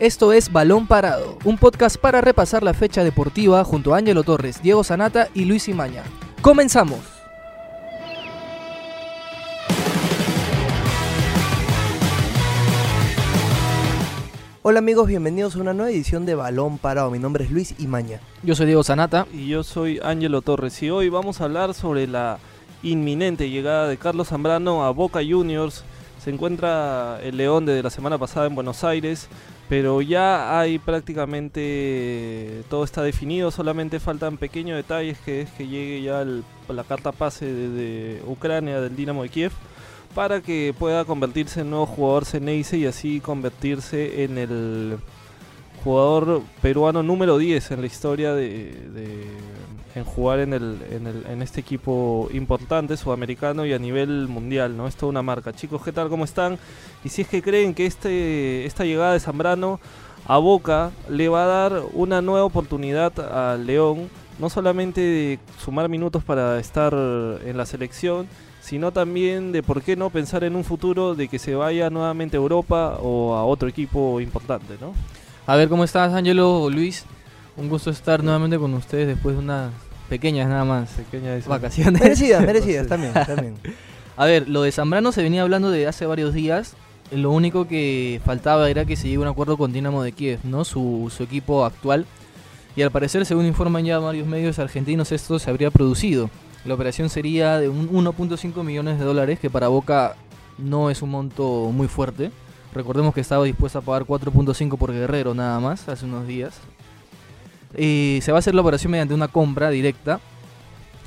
Esto es Balón Parado, un podcast para repasar la fecha deportiva junto a Ángelo Torres, Diego Sanata y Luis Imaña. ¡Comenzamos! Hola amigos, bienvenidos a una nueva edición de Balón Parado. Mi nombre es Luis Imaña. Yo soy Diego Sanata. Y yo soy Ángelo Torres. Y hoy vamos a hablar sobre la inminente llegada de Carlos Zambrano a Boca Juniors. Se encuentra el León desde la semana pasada en Buenos Aires, pero ya hay prácticamente todo está definido, solamente faltan pequeños detalles que es que llegue ya la carta pase de Ucrania del Dinamo de Kiev para que pueda convertirse en nuevo jugador Ceneice y así convertirse en el jugador peruano número 10 en la historia de, en jugar en, el, en, el, en, este equipo importante sudamericano y a nivel mundial, ¿no? Es toda una marca. Chicos, ¿qué tal? ¿Cómo están? Y si es que creen que este, esta llegada de Zambrano a Boca le va a dar una nueva oportunidad al León, no solamente de sumar minutos para estar en la selección, sino también de por qué no pensar en un futuro de que se vaya nuevamente a Europa o a otro equipo importante, ¿no? A ver, ¿cómo estás, Ángelo Luis? Un gusto estar nuevamente con ustedes después de unas pequeñas nada más pequeñas vacaciones. Merecidas, merecidas, también, también. A ver, lo de Zambrano se venía hablando de hace varios días. Lo único que faltaba era que se llegue a un acuerdo con Dinamo de Kiev, ¿no? Su, su equipo actual. Y al parecer, según informan ya varios medios argentinos, esto se habría producido. La operación sería de 1.5 millones de dólares, que para Boca no es un monto muy fuerte. Recordemos que estaba dispuesto a pagar 4.5 por Guerrero nada más, hace unos días. Se va a hacer la operación mediante una compra directa.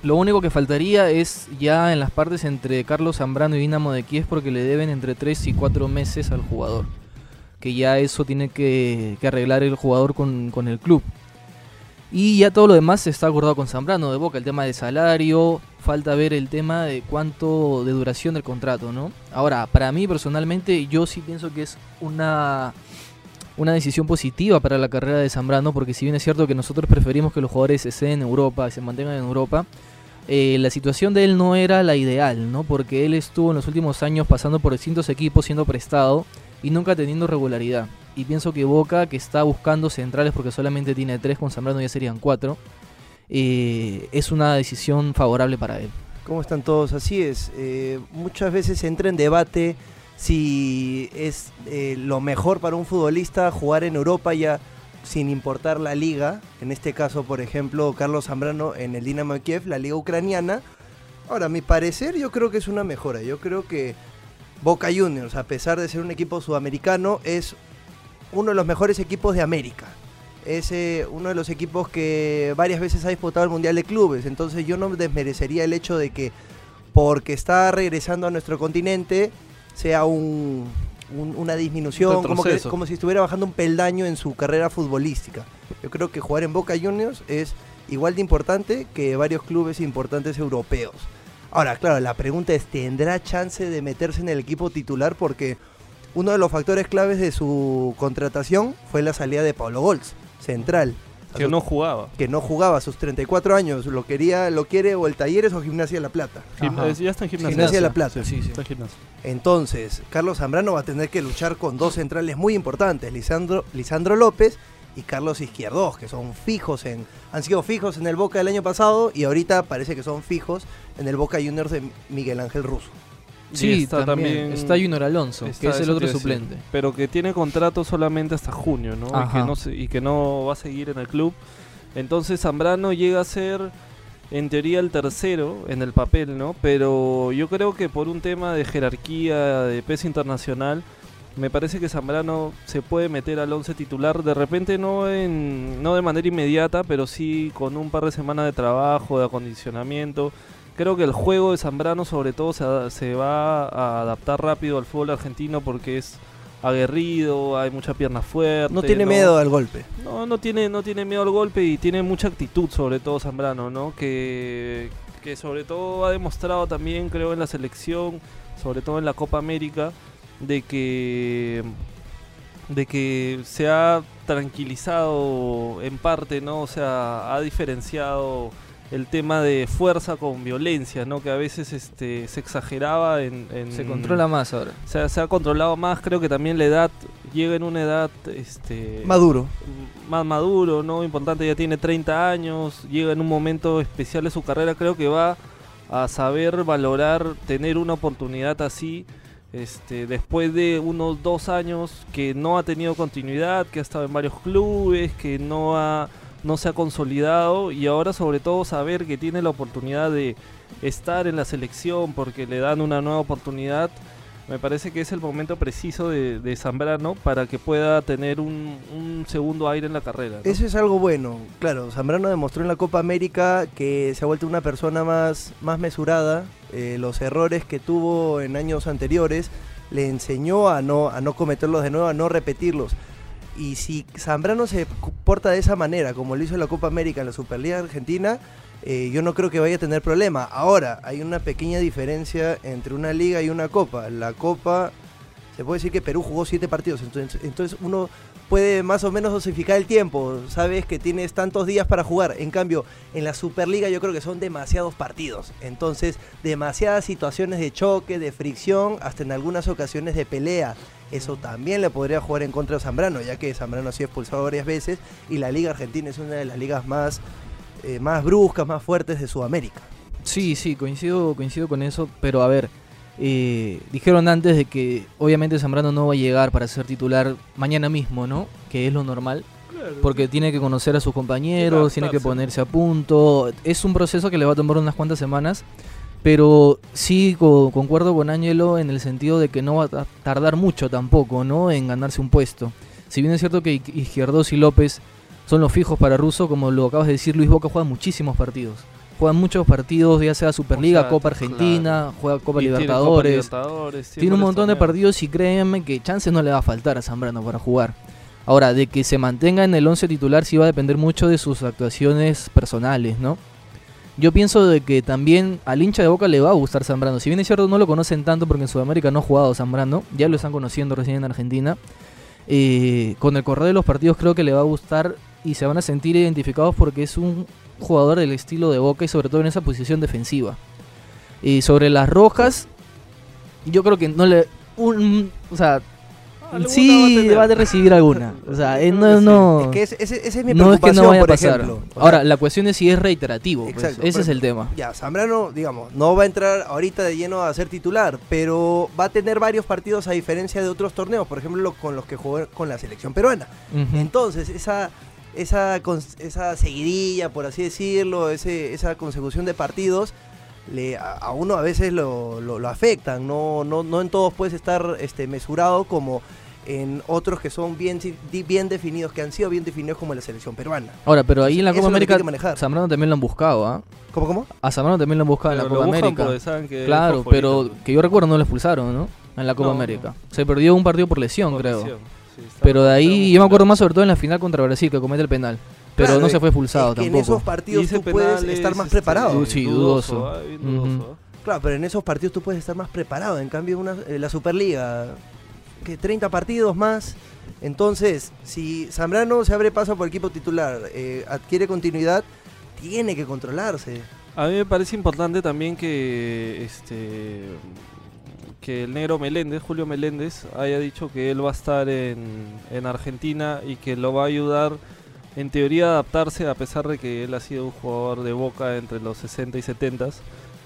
Lo único que faltaría es ya en las partes entre Carlos Zambrano y Dinamo de Kiev porque le deben entre 3 y 4 meses al jugador. Que ya eso tiene que, arreglar el jugador con, con el club. Y ya todo lo demás está acordado con Zambrano de Boca, el tema de salario, falta ver el tema de cuánto de duración del contrato, ¿no? Ahora, para mí personalmente yo sí pienso que es una una decisión positiva para la carrera de Zambrano, porque si bien es cierto que nosotros preferimos que los jugadores estén en Europa, se mantengan en Europa, eh, la situación de él no era la ideal, ¿no? Porque él estuvo en los últimos años pasando por distintos equipos siendo prestado y nunca teniendo regularidad y pienso que Boca, que está buscando centrales porque solamente tiene tres, con Zambrano ya serían cuatro, eh, es una decisión favorable para él. ¿Cómo están todos? Así es. Eh, muchas veces entra en debate si es eh, lo mejor para un futbolista jugar en Europa ya sin importar la liga. En este caso, por ejemplo, Carlos Zambrano en el Dinamo Kiev, la liga ucraniana. Ahora, a mi parecer, yo creo que es una mejora. Yo creo que Boca Juniors, a pesar de ser un equipo sudamericano, es uno de los mejores equipos de América. Es eh, uno de los equipos que varias veces ha disputado el Mundial de Clubes. Entonces yo no desmerecería el hecho de que porque está regresando a nuestro continente sea un, una disminución, como, como si estuviera bajando un peldaño en su carrera futbolística. Yo creo que jugar en Boca Juniors es igual de importante que varios clubes importantes europeos. Ahora, claro, la pregunta es, ¿tendrá chance de meterse en el equipo titular? Porque uno de los factores claves de su contratación fue la salida de Pablo Golz, central. Que no jugaba. Que no jugaba a sus 34 años. Lo quería, lo quiere o el Talleres o Gimnasia de la Plata. ya está en Gimnasia. Gimnasia de la Plata. Sí, sí, Está en Entonces, Carlos Zambrano va a tener que luchar con dos centrales muy importantes, Lisandro, Lisandro López y Carlos Izquierdos, que son fijos en, han sido fijos en el Boca del año pasado y ahorita parece que son fijos en el Boca Juniors de Miguel Ángel Russo. Sí, está también, Está Junior Alonso, que es el otro suplente. pero que tiene contrato solamente hasta junio, ¿no? Y que no, y que no va a seguir en el club. Entonces Zambrano llega a ser, en teoría, el tercero en el papel, ¿no? Pero yo creo que por un tema de jerarquía, de peso internacional, me parece que Zambrano se puede meter al once titular, de repente no, en, no de manera inmediata, pero sí con un par de semanas de trabajo, de acondicionamiento Creo que el juego de Zambrano sobre todo se, va a adaptar rápido al fútbol argentino porque es aguerrido, hay mucha pierna fuerte. No tiene miedo al golpe. No, no tiene, no tiene miedo al golpe y tiene mucha actitud sobre todo Zambrano, ¿no? Que, que sobre todo ha demostrado también, creo, en la selección, sobre todo en la Copa América, de que de que se ha tranquilizado en parte, ¿no? O sea, ha diferenciado el tema de fuerza con violencia, ¿no? Que a veces este, se exageraba en, Se controla más ahora. Se, se ha controlado más, creo que también la edad llega en una edad este, Maduro. más maduro, ¿no? Importante, ya tiene 30 años, llega en un momento especial de su carrera, creo que va a saber valorar tener una oportunidad así. Este, después de unos dos años que no ha tenido continuidad, que ha estado en varios clubes, que no ha no se ha consolidado y ahora sobre todo saber que tiene la oportunidad de estar en la selección porque le dan una nueva oportunidad, me parece que es el momento preciso de, de Zambrano para que pueda tener un, un segundo aire en la carrera. Eso es algo bueno. Claro, Zambrano demostró en la Copa América que se ha vuelto una persona más, más mesurada. Eh, los errores que tuvo en años anteriores le enseñó a no, a no cometerlos de nuevo, a no repetirlos. Y si Zambrano se porta de esa manera, como lo hizo en la Copa América, en la Superliga Argentina, eh, yo no creo que vaya a tener problema. Ahora, hay una pequeña diferencia entre una liga y una copa. La copa, se puede decir que Perú jugó siete partidos, entonces, entonces uno puede más o menos dosificar el tiempo. Sabes que tienes tantos días para jugar. En cambio, en la Superliga yo creo que son demasiados partidos. Entonces, demasiadas situaciones de choque, de fricción, hasta en algunas ocasiones de pelea. Eso también le podría jugar en contra de Zambrano, ya que Zambrano ha sido expulsado varias veces y la Liga Argentina es una de las ligas más, eh, más bruscas, más fuertes de Sudamérica. Sí, sí, coincido, coincido con eso, pero a ver, eh, dijeron antes de que obviamente Zambrano no va a llegar para ser titular mañana mismo, ¿no? Que es lo normal, porque tiene que conocer a sus compañeros, tiene que ponerse a punto. Es un proceso que le va a tomar unas cuantas semanas, pero sí co- concuerdo con Ángelo en el sentido de que no va a ta- tardar mucho tampoco, ¿no? En ganarse un puesto. Si bien es cierto que Izquierdos y López son los fijos para Russo, como lo acabas de decir, Luis Boca juega muchísimos partidos. Juegan muchos partidos, ya sea Superliga, sea, Copa Argentina, juega Copa Y tiene Libertadores. Libertadores, Tiene un montón de partidos y créanme que chances no le va a faltar a Zambrano para jugar. Ahora, de que se mantenga en el 11 titular sí va a depender mucho de sus actuaciones personales, ¿no? Yo pienso de que también al hincha de Boca le va a gustar Zambrano. Si bien es cierto no lo conocen tanto porque en Sudamérica no ha jugado Zambrano, ya lo están conociendo recién en Argentina. eh, con el correr de los partidos creo que le va a gustar y se van a sentir identificados porque es un jugador del estilo de Boca y sobre todo en esa posición defensiva. Y sobre las rojas, yo creo que no le... un- o sea, sí tener. va a recibir alguna. O sea, Yo eh, no, no, Es que ese, ese- ese es mi no es que no vaya a pasar. ejemplo. Ahora, la cuestión es si es reiterativo. pues, ese es el tema. Ya, Zambrano, digamos, no va a entrar ahorita de lleno a ser titular, pero va a tener varios partidos a diferencia de otros torneos, por ejemplo, lo- con los que jugó con la selección peruana. Entonces, esa, esa, esa seguidilla, por así decirlo, ese, esa consecución de partidos, le, a, a uno a veces lo, lo- lo afectan. No, no, no en todos puedes estar este, mesurado como en otros que son bien, bien definidos, que han sido bien definidos como la selección peruana. Ahora, pero ahí en la Copa América. Zambrano también lo han buscado, ¿ah? ¿Cómo, cómo? A Zambrano también lo han buscado en la Copa América. Claro, pero que yo recuerdo no lo expulsaron, ¿no? En la Copa No, América. Se perdió un partido por lesión, Por creo. lesión, sí, Pero de ahí, yo me acuerdo más sobre todo en la final contra Brasil, que comete el penal. Pero Claro, no se fue expulsado es que tampoco. en esos partidos tú puedes estar es, más este, preparado. Sí, dudoso. Claro, pero en esos partidos tú puedes estar más preparado. En cambio, una, eh, la Superliga, que 30 partidos más. Entonces, si Zambrano se abre paso por el equipo titular, eh, adquiere continuidad, tiene que controlarse. A mí me parece importante también que este que el negro Meléndez, Julio Meléndez, haya dicho que él va a estar en, en Argentina y que lo va a ayudar en teoría a adaptarse a pesar de que él ha sido un jugador de boca entre los 60 y 70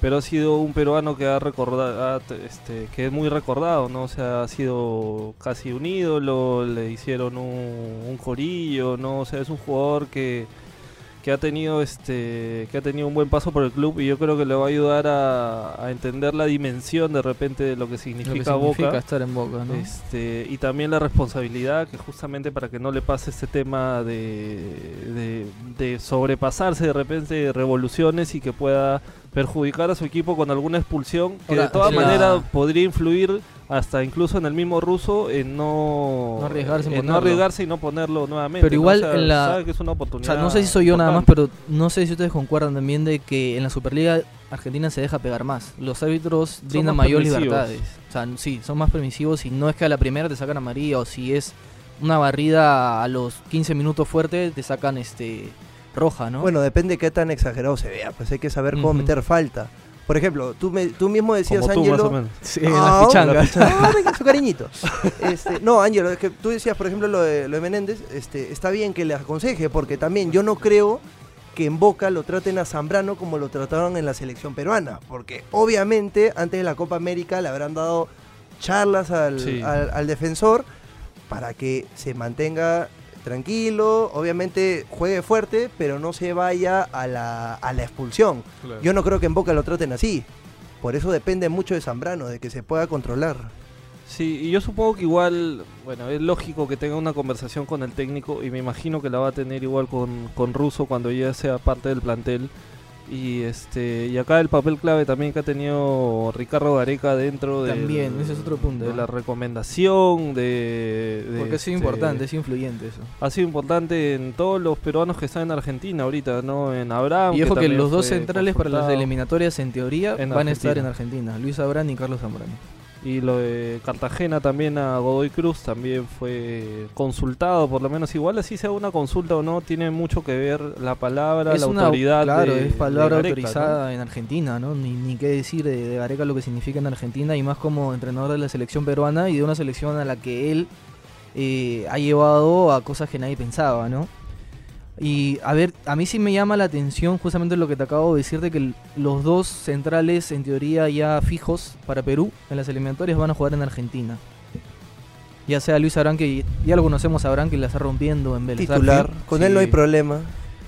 pero ha sido un peruano que ha recordado este que es muy recordado no o ha sido casi un ídolo le hicieron un, un corillo no o sea es un jugador que que ha tenido este que ha tenido un buen paso por el club y yo creo que le va a ayudar a, a entender la dimensión de repente de lo que Lo que significa, significa Boca estar en Boca, ¿no? este, y también la responsabilidad que justamente para que no le pase este tema de, de, de sobrepasarse de repente de revoluciones y que pueda perjudicar a su equipo con alguna expulsión que Ahora, de todas maneras podría influir hasta incluso en el mismo ruso en no, No arriesgarse en en no arriesgarse y no ponerlo nuevamente Pero ¿no? igual O sea, en la- sabe que es una O oportunidad sea, no sé si soy yo nada más, pero no sé si ustedes concuerdan también de que en la Superliga Argentina se deja pegar más. Los árbitros brindan permisivos. libertades. O sea, sí, son más permisivos y no es que a la primera te sacan amarilla o si es una barrida a los 15 minutos fuerte te sacan este roja, ¿no? Bueno, depende de qué tan exagerado se vea. Pues hay que saber cómo meter falta. Por ejemplo, tú, me, tú mismo decías, Ángelo. Sí, las pichangas. Venga, su cariñito. Este, no, Ángelo, es que tú decías, por ejemplo, lo de, lo de Menéndez, este, está bien que le aconseje, porque también yo no creo que en Boca lo traten a Zambrano como lo trataron en la selección peruana, porque obviamente antes de la Copa América le habrán dado charlas al, Sí. al- al defensor para que se mantenga tranquilo, obviamente juegue fuerte, pero no se vaya a la, a la expulsión. Yo no creo que en Boca lo traten así. Por eso depende mucho de Zambrano, de que se pueda controlar. Sí, y yo supongo que igual, bueno, es lógico que tenga una conversación con el técnico y me imagino que la va a tener igual con, con Russo cuando ya sea parte del plantel. Y este y acá el papel clave también que ha tenido Ricardo Gareca dentro de También, ese es otro punto, de ¿no? la recomendación de, de, Porque ha sido este, importante, es influyente eso. ha sido importante en todos los peruanos que están en Argentina ahorita, ¿no? En Abraham. Y ojo que los dos centrales para las eliminatorias en teoría En van a estar en Argentina. Luis Abrán y Carlos Zambrano. Y lo de Cartagena también a Godoy Cruz también fue consultado, por lo menos igual así sea una consulta o no, tiene mucho que ver la palabra, es la una, autoridad. claro, de- es palabra de Gareca, autorizada en Argentina, ¿no? Ni, ni qué decir de, de Gareca lo que significa en Argentina y más como entrenador de la selección peruana y de una selección a la que él eh, ha llevado a cosas que nadie pensaba, ¿no? Y a ver, a mí sí me llama la atención justamente lo que te acabo de decir de que los dos centrales en teoría ya fijos para Perú en las eliminatorias van a jugar en Argentina. Ya sea Luis Abrán, que ya lo conocemos a Abrán, que la está rompiendo en Vélez. Titular, con él no hay problema.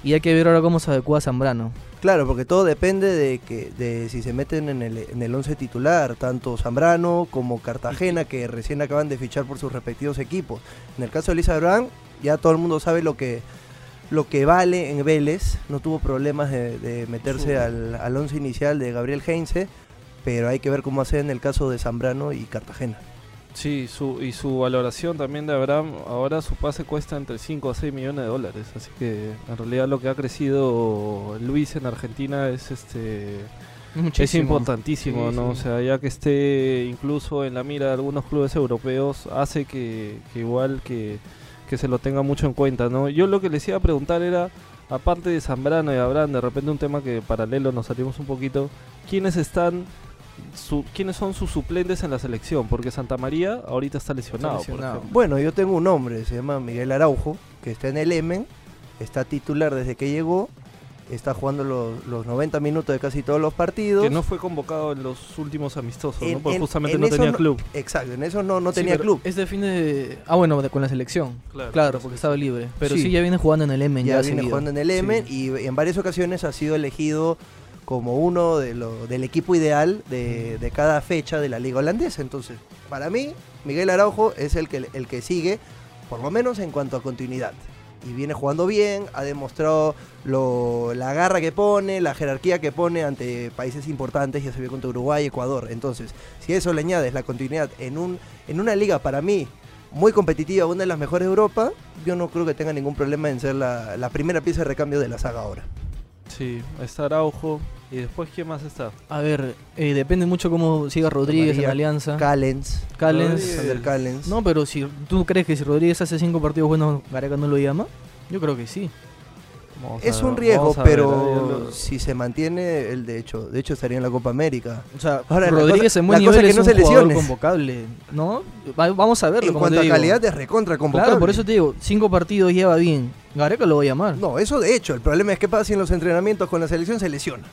Y hay que ver ahora cómo se adecua Zambrano. Claro, porque todo depende de que de si se meten en el, en el 11 titular, tanto Zambrano como Cartagena, que recién acaban de fichar por sus respectivos equipos. En el caso de Elisa Abraham, ya todo el mundo sabe lo que lo que vale en Vélez, no tuvo problemas de, de meterse Sí. al, al 11 inicial de Gabriel Heinze, pero hay que ver cómo hace en el caso de Zambrano y Cartagena. Sí, su, y su valoración también de Abraham, ahora su pase cuesta entre 5 a 6 millones de dólares, así que en realidad lo que ha crecido Luis en Argentina es este es importantísimo, Sí, ¿no? sí. O sea, ya que esté incluso en la mira de algunos clubes europeos, hace que, que igual que, que se lo tenga mucho en cuenta, ¿no? Yo lo que les iba a preguntar era, aparte de Zambrano y Abraham, de repente un tema que paralelo nos salimos un poquito, ¿quiénes están, su, quiénes son sus suplentes en la selección? Porque Santa María ahorita está lesionado, por lesionado. ejemplo. Bueno, yo tengo un nombre, se llama Miguel Araujo, que está en el Emen, está titular desde que llegó, está jugando los, los 90 minutos de casi todos los partidos. Que no fue convocado en los últimos amistosos, ¿no? Porque en- justamente en no tenía no- club. Exacto, en eso no, no Sí, tenía club. Este fin de... Ah, bueno, de- con la selección. Claro, Claro, porque estaba libre. Pero sí, Sí. ya viene jugando en el Emen. Ya Ya, viene seguido. jugando en el Emen y en varias ocasiones ha sido elegido como uno de lo- del equipo ideal de, de cada fecha de la liga holandesa. Entonces, para mí, Miguel Araujo es el que, el que sigue, por lo menos en cuanto a continuidad. Y viene jugando bien, ha demostrado la garra que pone, la jerarquía que pone ante países importantes, ya se vio contra Uruguay, Ecuador. Entonces, si eso le añades la continuidad en, un, en una liga para mí muy competitiva, una de las mejores de Europa, yo no creo que tenga ningún problema en ser la primera pieza de recambio de la saga ahora. Sí, está Araujo. ¿Y después quién más está? A ver, eh, depende mucho cómo siga Rodríguez María, en Alianza. Callens, Callens. Sander Callens. No, pero si tú crees que si Rodríguez hace cinco partidos buenos, Gareca no lo llama, yo creo que sí. Vamos es un riesgo, ver, pero si se mantiene, él de hecho, de hecho estaría en la Copa América. O sea, Ahora, Rodríguez en buen nivel es que no un se jugador convocable, ¿no? Va- vamos a verlo, En cuanto a digo. calidad es recontra convocable. Claro, por eso te digo, cinco partidos lleva bien. Gareca lo va a llamar. No, eso de hecho, el problema es que pasa si en los entrenamientos con la selección se lesiona.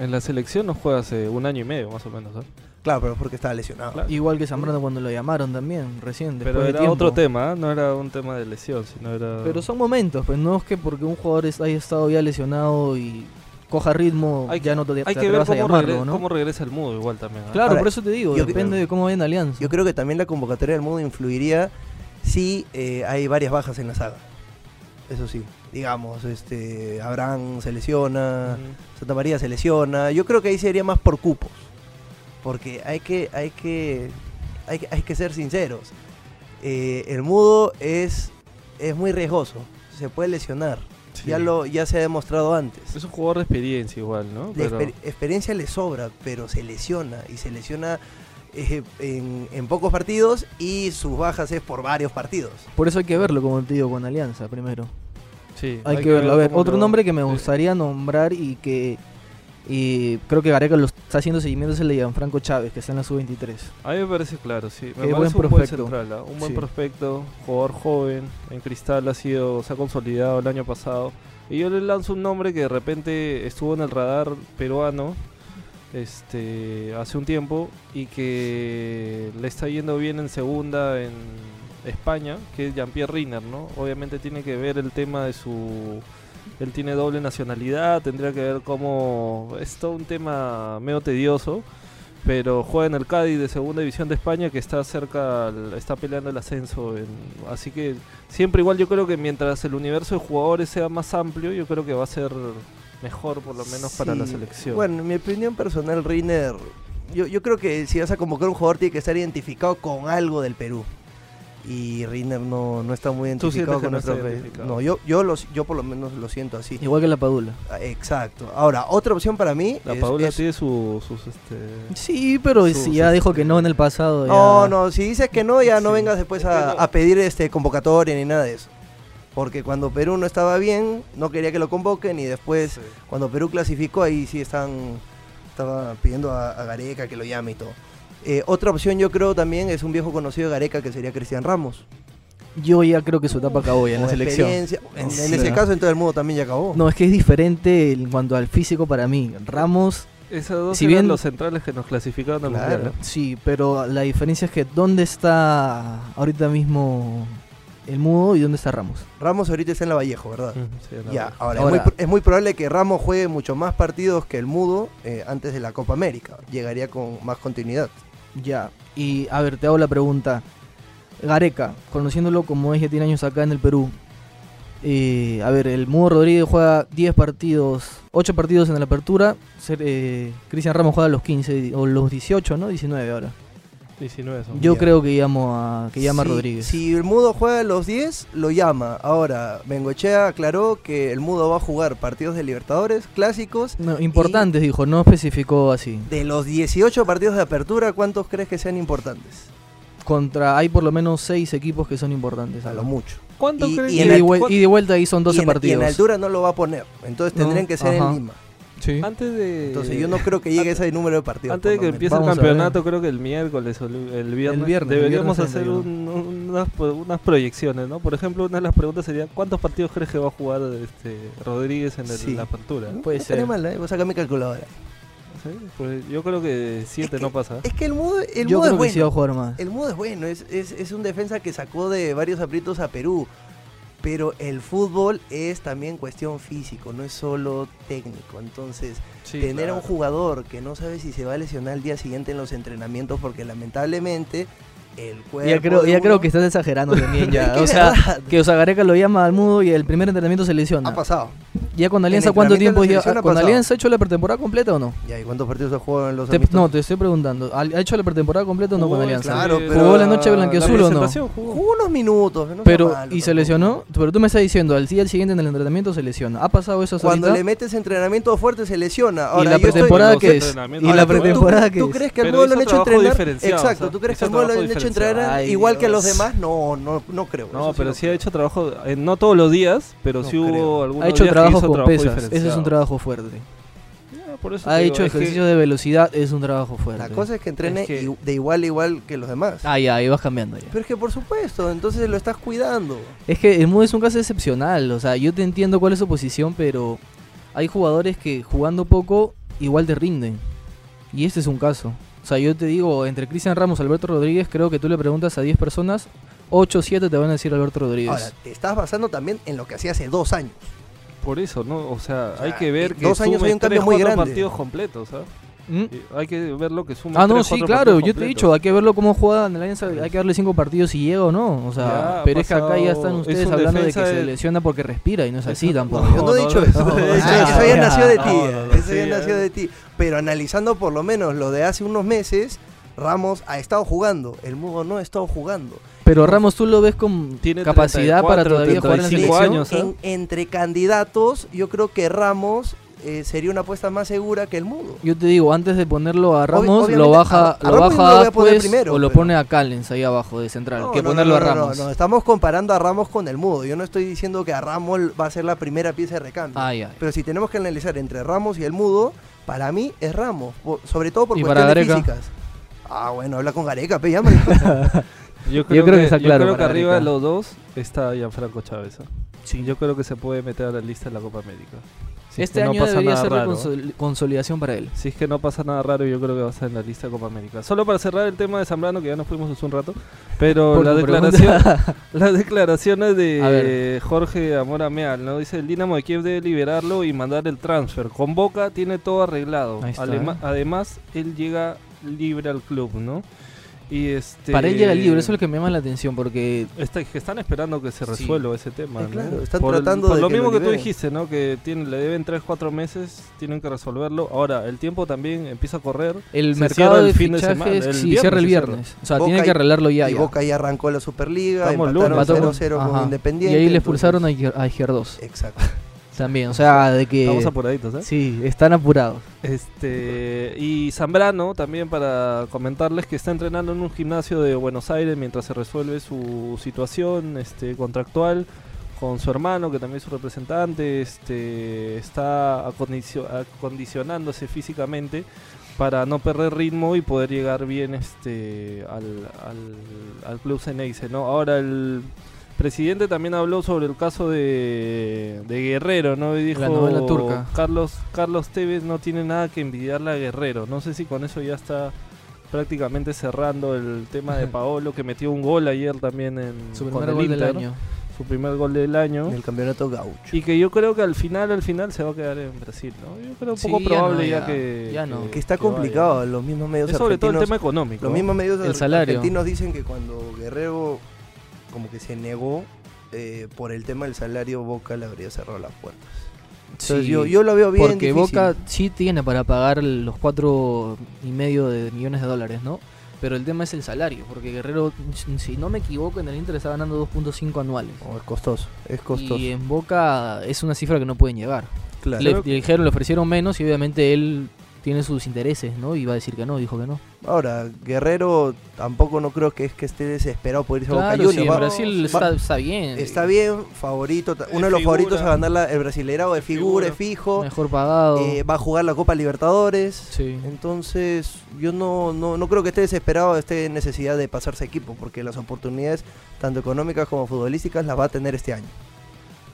En la selección nos juega hace un año y medio más o menos. ¿eh? Claro, pero es porque estaba lesionado. Claro. Igual que Zambrano cuando lo llamaron también, recién. después Pero de era tiempo. otro tema, ¿eh? no era un tema de lesión, sino era... Pero son momentos, pues no es que porque un jugador es- haya estado ya lesionado y coja ritmo, Hay ya no te, Hay te que ver cómo, llamarlo, regre- ¿no? cómo regresa el mudo igual también. ¿eh? Claro, Ahora, por eso te digo, depende creo- de cómo vayan Alianza. Yo creo que también la convocatoria del mundo influiría si eh, hay varias bajas en la saga. Eso sí, digamos, este Abraham se lesiona. Santa María se lesiona. Yo creo que ahí sería más por cupos. Porque hay que, hay que, hay que, hay que ser sinceros. Eh, el mudo es, es muy riesgoso. Se puede lesionar. Sí. Ya, lo, ya se ha demostrado antes. Es un jugador de experiencia igual, ¿no? La Pero- exper- experiencia le sobra, pero se lesiona. Y se lesiona eh, en, en pocos partidos y sus bajas es por varios partidos. Por eso hay que verlo, como te digo, con Alianza primero. Sí, Hay, que verlo. A ver, otro lo- nombre que me sí. gustaría nombrar y que Y creo que Gareca lo está haciendo seguimiento es el de Gianfranco Chávez, que está en la sub-23. A mí me parece claro, sí. Me parece buen un buen prospecto. central, ¿ah? un buen Sí. prospecto, jugador joven, en Cristal ha sido, se ha consolidado el año pasado. Y yo le lanzo un nombre que de repente estuvo en el radar peruano este hace un tiempo y que le está yendo bien en segunda en España, que es Jean-Pierre Riner, ¿no? Obviamente tiene que ver el tema de su él tiene doble nacionalidad, tendría que ver cómo es todo un tema medio tedioso, pero juega en el Cádiz de segunda división de España que está cerca, está peleando el ascenso, en- así que siempre igual yo creo que mientras el universo de jugadores sea más amplio, yo creo que va a ser mejor por lo menos para la selección. Bueno, en mi opinión personal, Riner, yo, yo creo que si vas a convocar un jugador tiene que estar identificado con algo del Perú. Y Riner no, no está muy identificado con no. No, yo, yo, los, yo por lo menos lo siento así. Igual que la Padula. Ah, Exacto. Ahora, otra opción para mí la es- Paula es- tiene su- sus este Sí, pero Su- si ya su- dijo que no en el pasado. No, ya- no, si dices que no, ya no Sí. vengas después a, pedir este convocatoria ni nada de eso. Porque cuando Perú no estaba bien, no quería que lo convoquen y después, Sí. cuando Perú clasificó, ahí sí están, estaba pidiendo a, a Gareca que lo llame y todo. Eh, otra opción yo creo también es un viejo conocido de Gareca que sería Cristian Ramos. Yo ya creo que su etapa acabó ya en la selección. En, ese caso en todo el mundo también ya acabó. No, es que es diferente en cuanto al físico para mí. Ramos, Esos dos Si eran bien- los centrales que nos clasificaron al Claro. mundial. ¿eh? sí, pero la diferencia es que ¿dónde está ahorita mismo el mudo y dónde está Ramos? Ramos ahorita está en la Vallejo, ¿verdad? Sí, la Ya, verdad. ahora, Ahora- es, muy, es muy probable que Ramos juegue mucho más partidos que el Mudo eh, antes de la Copa América. Llegaría con más continuidad. Ya, y a ver, te hago la pregunta. Gareca, conociéndolo como es, ya tiene años acá en el Perú. eh, a ver, el Mudo Rodríguez juega 10 partidos, 8 partidos en la apertura. eh, Cristian Ramos juega los 15 o los 18, ¿no? 19 ahora. 19 son. Yo Ya. creo que llamo a, que llama a Rodríguez. Si el Mudo juega los 10, lo llama. Ahora, Bengochea aclaró que el Mudo va a jugar partidos de Libertadores, clásicos. No, importantes, dijo, no especificó así. De los 18 partidos de apertura, ¿cuántos crees que sean importantes? Contra, hay por lo menos 6 equipos que son importantes. A lo mucho. ¿Cuánto Y- crees y Y, en de, y de vuelta ahí son 12 y en, y partidos. en altura no lo va a poner. Entonces No, tendrían que ser ajá. en Lima. Sí. Antes de Entonces yo no creo que llegue ese número de partidos. Antes de que empiece el campeonato, creo que el miércoles o el el viernes, el deberíamos viernes hacer 31. un- un- unas, unas proyecciones, ¿no? Por ejemplo, una de las preguntas sería ¿cuántos partidos crees que va a jugar este Rodríguez en el- Sí. la apertura? No Puede ser. mal, ¿eh? Voy a sacar mi calculadora. ¿Sí? Pues yo creo que 7 Es no que- pasa. Es que el Mudo, el Yo creo es que sí va a bueno. jugar más. El Mudo es bueno. Es, es, es un defensa que sacó de varios aprietos a Perú. Pero el fútbol es también cuestión físico, no es solo técnico. Entonces, Sí, tener a un jugador que no sabe si se va a lesionar el día siguiente en los entrenamientos, porque lamentablemente el cuerpo. Ya creo, ya creo que estás exagerando también ya. O sea, verdad. que o sea, Gareca lo llama al mudo y el primer entrenamiento se lesiona. Ha pasado. Ya con Alianza, ¿cuánto tiempo la ya? ¿Con pasado. Alianza ha hecho la pretemporada completa o no? Ya, ¿y cuántos partidos ha jugado en los Te- no, te estoy preguntando. ¿Ha hecho la pretemporada completa o no con Alianza? claro, la- pero- ¿Jugó la noche blanquiazul o no? jugó. Jugó unos minutos. no Pero, malo ¿y se lesionó? Pero tú me estás diciendo, al día siguiente en el entrenamiento se lesiona. ¿Ha pasado eso Cuando ahorita? le metes entrenamiento fuerte se lesiona. ¿Y Ahora, la yo estoy- pretemporada qué es? ¿Y la ¿tú- tú- pretemporada ¿Tú, qué tú es? crees que al Mudo lo han hecho entrenar? Exacto, ¿tú crees que al Mudo lo han hecho entrenar igual que a los demás? No, no, no creo. No, pero sí ha hecho trabajo, eh, no todos los días, pero sí hubo algunos Trabajo con trabajo pesas. Ese es un trabajo fuerte. Por eso Ha digo, hecho es que- ejercicio de velocidad, es un trabajo fuerte. La cosa es que entrene Es que- i- de igual a igual que los demás. Ah, ya, ahí vas cambiando ya. Pero es que por supuesto, entonces lo estás cuidando. Es que el Mudo es un caso excepcional. O sea, yo te entiendo cuál es su posición, pero hay jugadores que jugando poco igual te rinden. Y este es un caso. O sea, yo te digo, entre Cristian Ramos y Alberto Rodríguez, creo que tú le preguntas a 10 personas, 8 o 7 te van a decir Alberto Rodríguez. Ahora, te estás basando también en lo que hacía hace dos años. Por eso, ¿no? O sea, sea, hay que ver en que dos años hay un cambio tres, muy grande. partidos completos, ¿sabes? ¿Mm? Hay que ver lo que suma. Ah, no, tres, sí, claro, yo te he dicho, hay que verlo cómo juega en la Alianza, hay que darle 5 partidos si llega o no. O sea, pero es que acá ya están es ustedes hablando de que se lesiona porque respira y no es así Eso- tampoco. Yo no he dicho eso. no, Eso- ya nació de ti. no, eso ya nació de ti. Pero analizando por lo menos lo de hace unos meses, Ramos ha estado jugando. El Mudo no ha estado jugando. Pero Ramos tú lo ves con Tiene capacidad para 34, todavía jugar en la 35 selección. años, ¿eh? En- entre candidatos, yo creo que Ramos eh, sería una apuesta más segura que el mudo. Yo te digo, antes de ponerlo a Ramos, lo baja, a- a lo Ramos baja lo pues, primero, o lo pero- pone a Callens ahí abajo de central, No, que no, ponerlo no, a no, Ramos. No, no, estamos comparando a Ramos con el mudo. Yo no estoy diciendo que a Ramos va a ser la primera pieza de recambio. Ah, ya. Pero si tenemos que analizar entre Ramos y el mudo, para mí es Ramos. sobre todo por ¿Y para cuestiones Gareca? físicas. Ah, bueno, habla con Gareca, pe, llámale. Yo creo, creo que que, está yo creo que arriba de los dos está Gianfranco Chávez. ¿eh? Yo creo que se puede meter a la lista de la Copa América. Si es este que no año pasa debería nada ser la raro. consol- consolidación para él. Si es que no pasa nada raro, yo creo que va a estar en la lista de Copa América. Solo para cerrar el tema de Zambrano, que ya nos fuimos hace un rato, pero la declaración, las declaraciones de. Jorge Amora Meal, ¿no? Dice el Dinamo de Kiev debe liberarlo y mandar el transfer. Con Boca tiene todo arreglado. Está, ¿eh? Además, él llega libre al club, ¿no? Y este Para él llega libre, eso es lo que me llama la atención, porque Está- están esperando que se Sí. resuelva ese tema. Eh, ¿no? claro, están por el- tratando por de lo que mismo lo que tú dijiste, ¿no? Que tienen, le deben 3, 4 meses, tienen que resolverlo. Ahora, el tiempo también empieza a correr. el Se mercado cierra el de fin de fichajes semana, el sí, viernes cierra el se cierra. viernes. O sea, Boca tiene y- que arreglarlo ya. y ya. Boca ya arrancó la Superliga, Estamos empataron locos. 0-0 con. Independiente. Y ahí le entonces- expulsaron a Iger- a Gier Exacto. También. O sea, de que. Estamos apuraditos, ¿eh? Sí, están apurados. Este, y Zambrano, también para comentarles que está entrenando en un gimnasio de Buenos Aires mientras se resuelve su situación este, contractual con su hermano, que también es su representante. Este, está acondicio- acondicionándose físicamente para no perder ritmo y poder llegar bien este, al, al, al club Ceneice. ¿no? Ahora el presidente también habló sobre el caso de, de Guerrero, ¿no? Y dijo La novela turca. Carlos Carlos Tevez no tiene nada que envidiarle a Guerrero. No sé si con eso ya está prácticamente cerrando el tema de Paolo que metió un gol ayer también en Su con primer el gol del año. su primer gol del año. En el campeonato gaucho. Y que yo creo que al final, al final se va a quedar en Brasil, ¿no? Yo creo un Sí, poco ya probable no, ya, ya, que, ya no. Que está complicado, los mismos medios Es sobre todo el tema económico. Los mismos medios El ar- salario. argentinos dicen que cuando Guerrero como que se negó eh, por el tema del salario, Boca le habría cerrado las puertas. Entonces Sí, yo, yo lo veo bien porque difícil. Boca sí tiene para pagar los cuatro y medio de millones de dólares, ¿no? Pero el tema es el salario, porque Guerrero, si no me equivoco, en el Inter está ganando 2.5 anuales. Oh, es costoso, es costoso. Y en Boca es una cifra que no pueden llegar. Claro. Le, le dijeron, le ofrecieron menos y obviamente él tiene sus intereses, ¿no? Y va a decir que no, dijo que no. Ahora, Guerrero tampoco no creo que es que esté desesperado por irse a Boca Juniors. sí, en Brasil va- está, está bien. está bien, favorito, uno de los figura. favoritos a ganar la- el Brasileirado de figura, Figura. es fijo. Mejor pagado. eh, va a jugar la Copa Libertadores. sí. Entonces, yo no, no, no creo que esté desesperado, esté en necesidad de pasarse equipo, porque las oportunidades, tanto económicas como futbolísticas, las va a tener este año.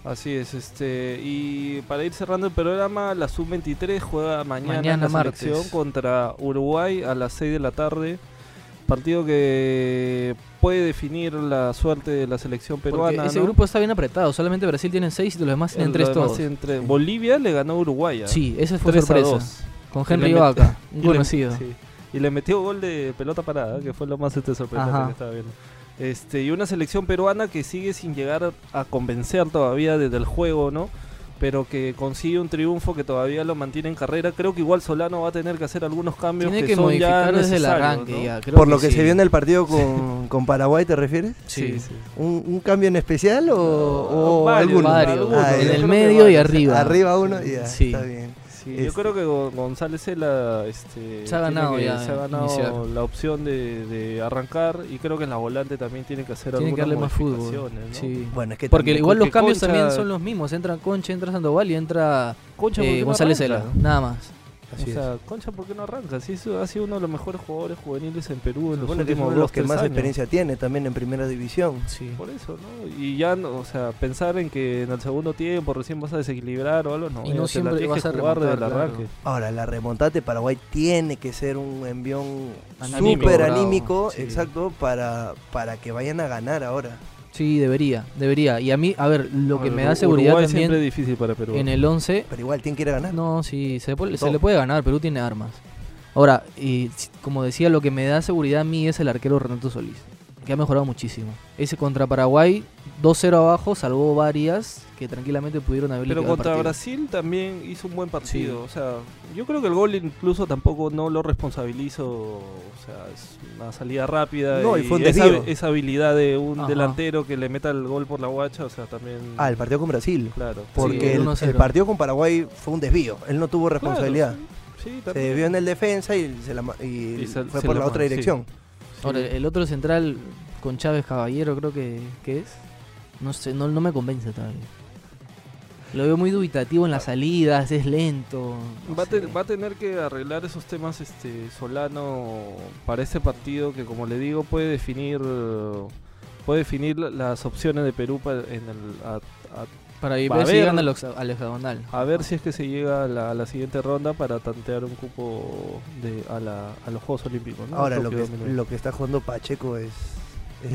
Así es, este y para ir cerrando el programa, la sub-23 juega mañana, Mañana en la martes. selección contra Uruguay a las 6 de la tarde. Partido que puede definir la suerte de la selección Porque peruana. ese ¿no? grupo está bien apretado. Solamente Brasil tiene 6 y los demás tienen El- 3 lo demás todos. entre- Bolivia le ganó a Uruguay. ¿ah? Sí, esa fue 3 a sorpresa. 2. Con Henry Vaca, un Y le- conocido. sí. Y le metió gol de pelota parada, que fue lo más este, sorprendente Ajá. que estaba viendo. Este, y una selección peruana que sigue sin llegar a convencer todavía desde el juego, ¿no? Pero que consigue un triunfo que todavía lo mantiene en carrera. Creo que igual Solano va a tener que hacer algunos cambios Tiene que, que son modificar ya desde el necesarios, arranque ¿no? ya. creo Por lo que sí. se vio en el partido con, con Paraguay, ¿te refieres? Sí. ¿Un, un cambio en especial o, o varios, alguno? varios. Ah, en el medio y arriba. Arriba uno y ya, Sí. está bien. Sí, Este- yo creo que Go- González Cela, este, Se ha ganado que- ya se ha ganado iniciar. la opción de, de arrancar y creo que en la volante también tiene que hacer Tiene que darle algunas más fútbol. Sí. Bueno, es que Porque también- igual los cambios Concha- también son los mismos. Entra Concha, entra Sandoval y entra Concha, ¿por eh, González? Cela. Nada más. Así o sea, Concha, ¿por qué no arranca? Sí, eso ha sido uno de los mejores jugadores juveniles en Perú en Se los supone que es últimos uno de los dos, que más años. experiencia tiene también en primera división. Sí. Por eso, ¿no? Y ya, no, o sea, pensar en que en el segundo tiempo recién vas a desequilibrar o algo, no. Y no la siempre tienes vas que a jugar desde el claro. arranque. Ahora, la remontada de Paraguay tiene que ser un envión Anímico, súper anímico, sí. exacto, para, para que vayan a ganar ahora. Sí, debería, debería. Y a mí, a ver, lo que me da seguridad Uruguay siempre también es difícil para Perú. en el 11 Pero igual tiene que ir a ganar. No, sí, se, le puede- se le puede ganar, Perú tiene armas. Ahora, y como decía, lo que me da seguridad a mí es el arquero Renato Solís. Que ha mejorado muchísimo. Ese contra Paraguay, 2-0 abajo, salvó varias que tranquilamente pudieron haberle Pero contra partido. Brasil también hizo un buen partido. Sí. O sea, yo creo que el gol incluso tampoco no lo responsabilizo. O sea, es una salida rápida. No, y fue un esa, desvío. esa habilidad de un Ajá. delantero que le meta el gol por la guacha. O sea, también. Ah, el partido con Brasil. Claro. Porque el el, 1-0. el partido con Paraguay fue un desvío. Él no tuvo responsabilidad. Claro, sí, sí, Se desvió en el defensa y, se la ma- y Y se- fue se por la la otra sí. dirección. Ahora, el otro central con Chávez Caballero creo que, que es. No sé, no, no me convence todavía. Lo veo muy dubitativo en las salidas, es lento. no Va a, va a tener que arreglar esos temas este Solano para este partido que como le digo puede definir puede definir las opciones de Perú en el, a, Para a ver si ver. llegan al, al hexagonal. a- ver si es que se llega a la, a la siguiente ronda para tantear un cupo de, a, la, a los Juegos Olímpicos. ¿no? Ahora, lo que, 2020. lo que está jugando Pacheco es, es.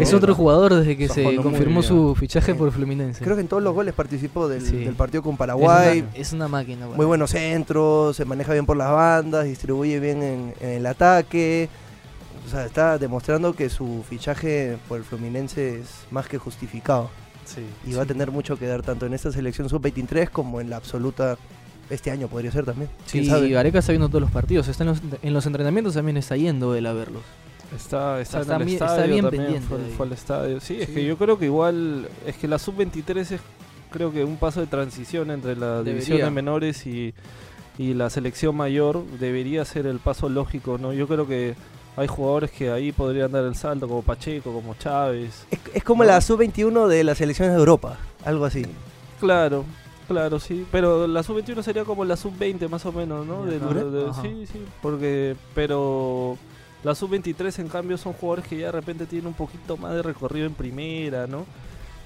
Es otro jugador desde que Está se confirmó su fichaje Sí. por Fluminense. Creo que en todos los goles participó del, Sí. del partido con es Paraguay. una, es una máquina. Muy buenos centros, se maneja bien por las bandas, distribuye bien en, en el ataque. O sea, está demostrando que su fichaje por el Fluminense es más que justificado. Sí, Y va a tener mucho que dar tanto en esta selección sub-23 como en la absoluta este año podría ser también. Sí, y Gareca está viendo todos los partidos. Está en los, en los entrenamientos también está yendo él a verlos. Está, está, Está en el bien- está estadio bien también, pendiente fue, al estadio. Sí, es que yo creo que igual, es que la sub-23 es creo que un paso de transición entre la división Debería. de menores y, y la selección mayor. Debería ser el paso lógico, ¿no? Yo creo que hay jugadores que ahí podrían dar el salto, como Pacheco, como Chávez. Es, es como No. la sub-21 de las selecciones de Europa, algo así. Claro, claro, sí. Pero la sub-21 sería como la sub-20 más o menos, ¿no? De- sí, sí, porque... Pero la sub-23 en cambio son jugadores que ya de repente tienen un poquito más de recorrido en primera, ¿no?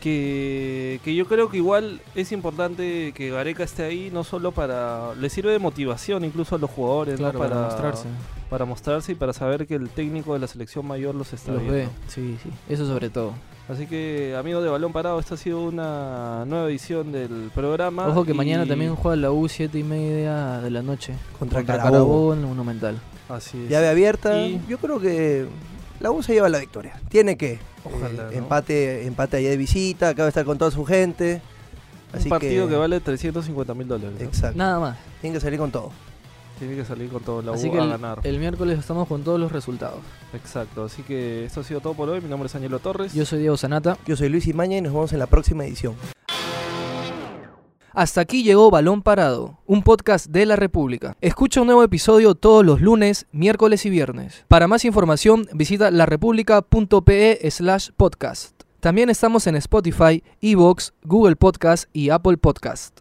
Que, que yo creo que igual es importante que Gareca esté ahí, no solo para... Le sirve de motivación incluso a los jugadores, ¿no? Para, mostrarse. Para mostrarse y para saber que el técnico de la selección mayor los está Los viendo. ve. Sí, sí. Eso sobre todo. Así que, amigos de Balón Parado, esta ha sido una nueva edición del programa. Ojo que y- mañana también juega la U 7 y media de la noche. Contra, Contra Carabobo. En el Monumental. Así es. Llave abierta. Y- Yo creo que la U se lleva la victoria. Tiene que. Ojalá, Eh, ¿no? empate, empate allá de visita, acaba de estar con toda su gente. Así un partido que, vale 350 mil dólares. ¿no? Exacto. Nada más. Tiene que salir con todo. Tiene que salir con todo la Así U que a el, ganar. el miércoles estamos con todos los resultados. Exacto. Así que esto ha sido todo por hoy. Mi nombre es Ángelo Torres. Yo soy Diego Sanata. Yo soy Luis Imaña y nos vemos en la próxima edición. Hasta aquí llegó Balón Parado, un podcast de la República. Escucha un nuevo episodio todos los lunes, miércoles y viernes. Para más información, visita larepublica.pe slash podcast. También estamos en Spotify, Evox, Google Podcast y Apple Podcast.